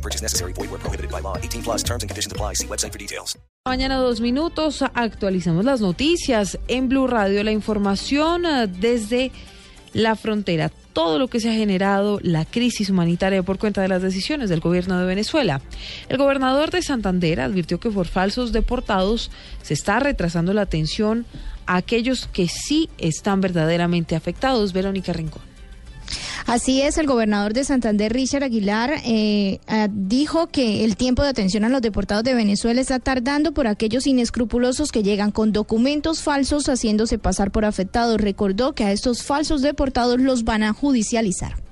No purchase necessary. Void where prohibited by law. 18 plus terms and conditions apply. See website for details. Mañana dos minutos actualizamos las noticias en Blue Radio, la información eh, desde la frontera, todo lo que se ha generado la crisis humanitaria por cuenta de las decisiones del gobierno de Venezuela. El gobernador de Santander advirtió que por falsos deportados se está retrasando la atención a aquellos que sí están verdaderamente afectados. Verónica Rincón. Así es, el gobernador de Santander, Richard Aguilar, eh, ah, dijo que el tiempo de atención a los deportados de Venezuela está tardando por aquellos inescrupulosos que llegan con documentos falsos haciéndose pasar por afectados. Recordó que a estos falsos deportados los van a judicializar.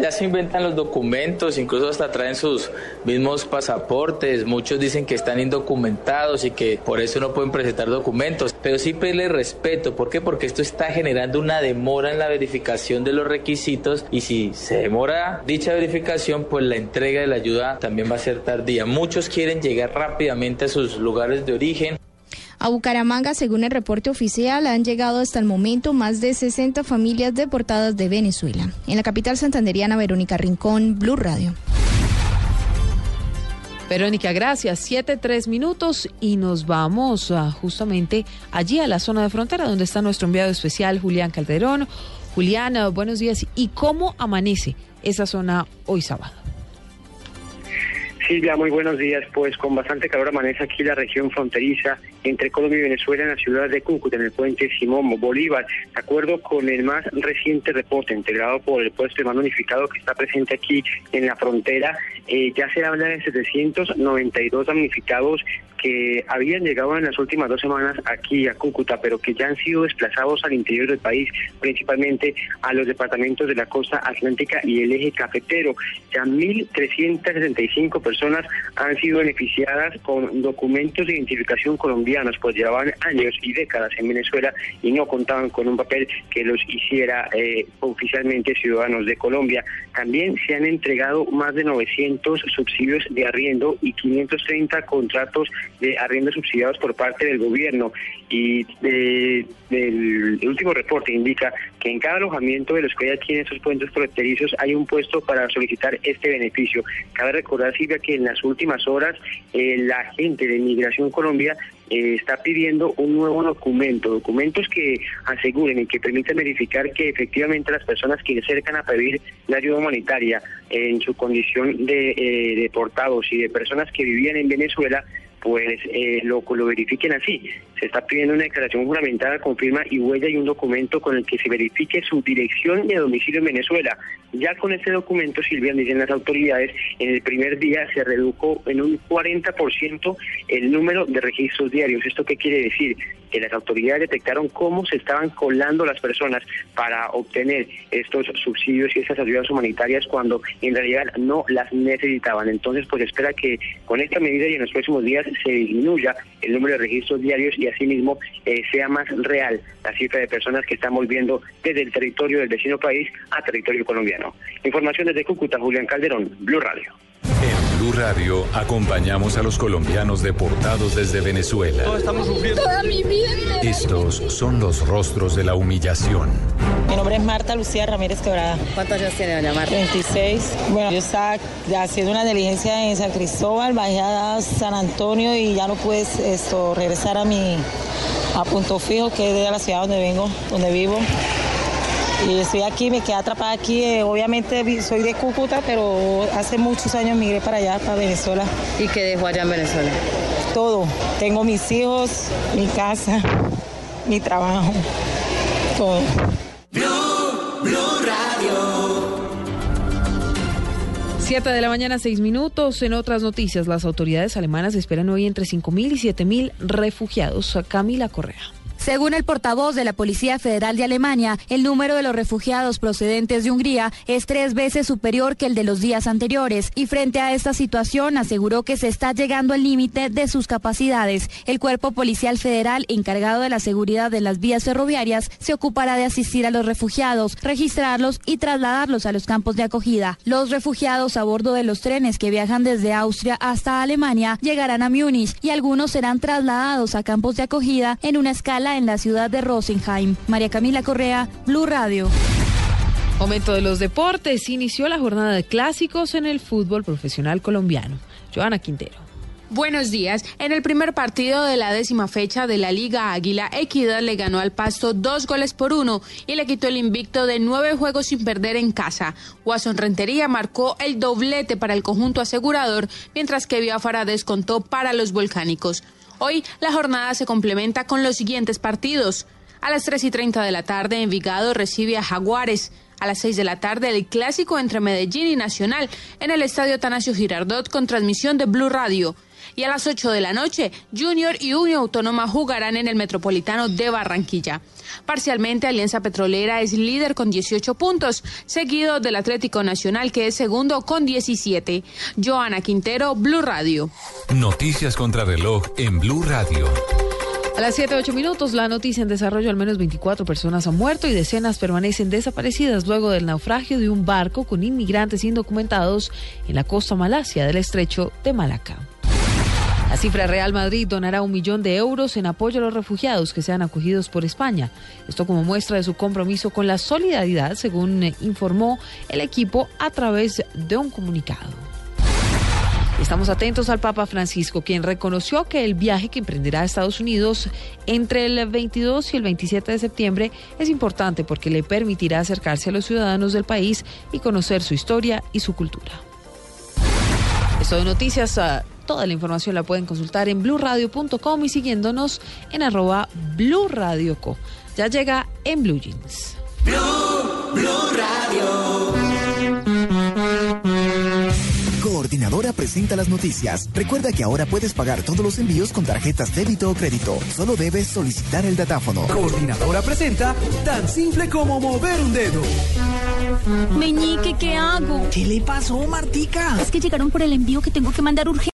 Ya se inventan los documentos, incluso hasta traen sus mismos pasaportes. Muchos dicen que están indocumentados y que por eso no pueden presentar documentos. Pero sí pedirle respeto. ¿Por qué? Porque esto está generando una demora en la verificación de los requisitos y si se demora dicha verificación, pues la entrega de la ayuda también va a ser tardía. Muchos quieren llegar rápidamente a sus lugares de origen. A Bucaramanga, según el reporte oficial, han llegado hasta el momento más de 60 familias deportadas de Venezuela. En la capital santanderiana, Verónica Rincón, Blue Radio. Verónica, gracias. Siete, tres minutos y nos vamos ah, justamente allí a la zona de frontera donde está nuestro enviado especial, Julián Calderón. Julián, ah, buenos días. ¿Y cómo amanece esa zona hoy sábado? Silvia, muy buenos días. Pues con bastante calor amanece aquí la región fronteriza entre Colombia y Venezuela en la ciudad de Cúcuta, en el puente Simón Bolívar. De acuerdo con el más reciente reporte integrado por el puesto de mando unificado que está presente aquí en la frontera, eh, ya se habla de 792 damnificados que habían llegado en las últimas dos semanas aquí a Cúcuta, pero que ya han sido desplazados al interior del país, principalmente a los departamentos de la costa atlántica y el eje cafetero. Ya 1.365 personas han sido beneficiadas con documentos de identificación pues llevaban años y décadas en Venezuela y no contaban con un papel que los hiciera eh, oficialmente ciudadanos de Colombia. También se han entregado más de 900 subsidios de arriendo y 530 contratos de arriendo subsidiados por parte del gobierno. Y eh, el último reporte indica que en cada alojamiento de los que hay aquí en esos puentes fronterizos hay un puesto para solicitar este beneficio. Cabe recordar, Silvia, que en las últimas horas eh, la gente de Migración Colombia eh, está pidiendo un nuevo documento, documentos que aseguren y que permitan verificar que efectivamente las personas que se acercan a pedir la ayuda humanitaria en su condición de deportados y de personas que vivían en Venezuela pues eh, lo, verifiquen así. Se está pidiendo una declaración juramentada con firma y huella y un documento con el que se verifique su dirección de domicilio en Venezuela. Ya con este documento, Silvia, dicen las autoridades, en el primer día se redujo en un 40% el número de registros diarios. ¿Esto qué quiere decir? Que las autoridades detectaron cómo se estaban colando las personas para obtener estos subsidios y estas ayudas humanitarias cuando en realidad no las necesitaban. Entonces, pues espera que con esta medida y en los próximos días se disminuya el número de registros diarios y asimismo eh, sea más real la cifra de personas que están volviendo desde el territorio del vecino país a territorio colombiano. Información desde Cúcuta, Julián Calderón, Blue Radio. En Blue Radio acompañamos a los colombianos deportados desde Venezuela. estamos sufriendo. Toda mi vida. Estos son los rostros de la humillación. Mi nombre es Marta Lucía Ramírez Quebrada. ¿Cuántos años tiene doña Marta? 26. Bueno, yo estaba haciendo una diligencia en San Cristóbal, bajé a San Antonio y ya no pude esto, regresar a mi a punto fijo, que es de la ciudad donde vengo, donde vivo. Y estoy aquí, me quedé atrapada aquí. eh, obviamente soy de Cúcuta, pero hace muchos años migré para allá, para Venezuela. ¿Y qué dejó allá en Venezuela? Todo. Tengo mis hijos, mi casa, mi trabajo, todo. Siete de la mañana, seis minutos. En otras noticias, las autoridades alemanas esperan hoy entre 5.000 y 7.000 refugiados. Camila Correa. Según el portavoz de la Policía Federal de Alemania, el número de los refugiados procedentes de Hungría es tres veces superior que el de los días anteriores y frente a esta situación aseguró que se está llegando al límite de sus capacidades. El Cuerpo Policial Federal encargado de la seguridad de las vías ferroviarias se ocupará de asistir a los refugiados, registrarlos y trasladarlos a los campos de acogida. Los refugiados a bordo de los trenes que viajan desde Austria hasta Alemania llegarán a Múnich y algunos serán trasladados a campos de acogida en una escala en la ciudad de Rosenheim. María Camila Correa, Blue Radio. Momento de los deportes. Inició la jornada de clásicos en el fútbol profesional colombiano. Joana Quintero. Buenos días. En el primer partido de la décima fecha de la Liga Águila, Equidad le ganó al Pasto dos goles por uno y le quitó el invicto de nueve juegos sin perder en casa. Guasón Rentería marcó el doblete para el conjunto asegurador, mientras que Biafara descontó para los volcánicos. Hoy la jornada se complementa con los siguientes partidos. A las 3 y 30 de la tarde, Envigado recibe a Jaguares. A las 6 de la tarde, el clásico entre Medellín y Nacional en el Estadio Tanasio Girardot con transmisión de Blue Radio. Y a las 8 de la noche, Junior y Unión Autónoma jugarán en el Metropolitano de Barranquilla. Parcialmente, Alianza Petrolera es líder con 18 puntos, seguido del Atlético Nacional, que es segundo con 17. Joana Quintero, Blue Radio. Noticias contra reloj en Blue Radio. A las 7, 8 minutos, la noticia en desarrollo, al menos 24 personas han muerto y decenas permanecen desaparecidas luego del naufragio de un barco con inmigrantes indocumentados en la costa malasia del estrecho de Malaca. La cifra Real Madrid donará un millón de euros en apoyo a los refugiados que sean acogidos por España. Esto como muestra de su compromiso con la solidaridad, según informó el equipo a través de un comunicado. Estamos atentos al Papa Francisco, quien reconoció que el viaje que emprenderá a Estados Unidos entre el 22 y el 27 de septiembre es importante porque le permitirá acercarse a los ciudadanos del país y conocer su historia y su cultura. Esto de noticias, uh, toda la información la pueden consultar en blurradio.com y siguiéndonos en arroba blurradioco. Ya llega en Blue Jeans. Blue, Blue Radio. Coordinadora presenta las noticias. Recuerda que ahora puedes pagar todos los envíos con tarjetas débito o crédito. Solo debes solicitar el datáfono. Coordinadora presenta tan simple como mover un dedo. Meñique, ¿qué hago? ¿Qué le pasó, Martica? Es que llegaron por el envío que tengo que mandar urgente.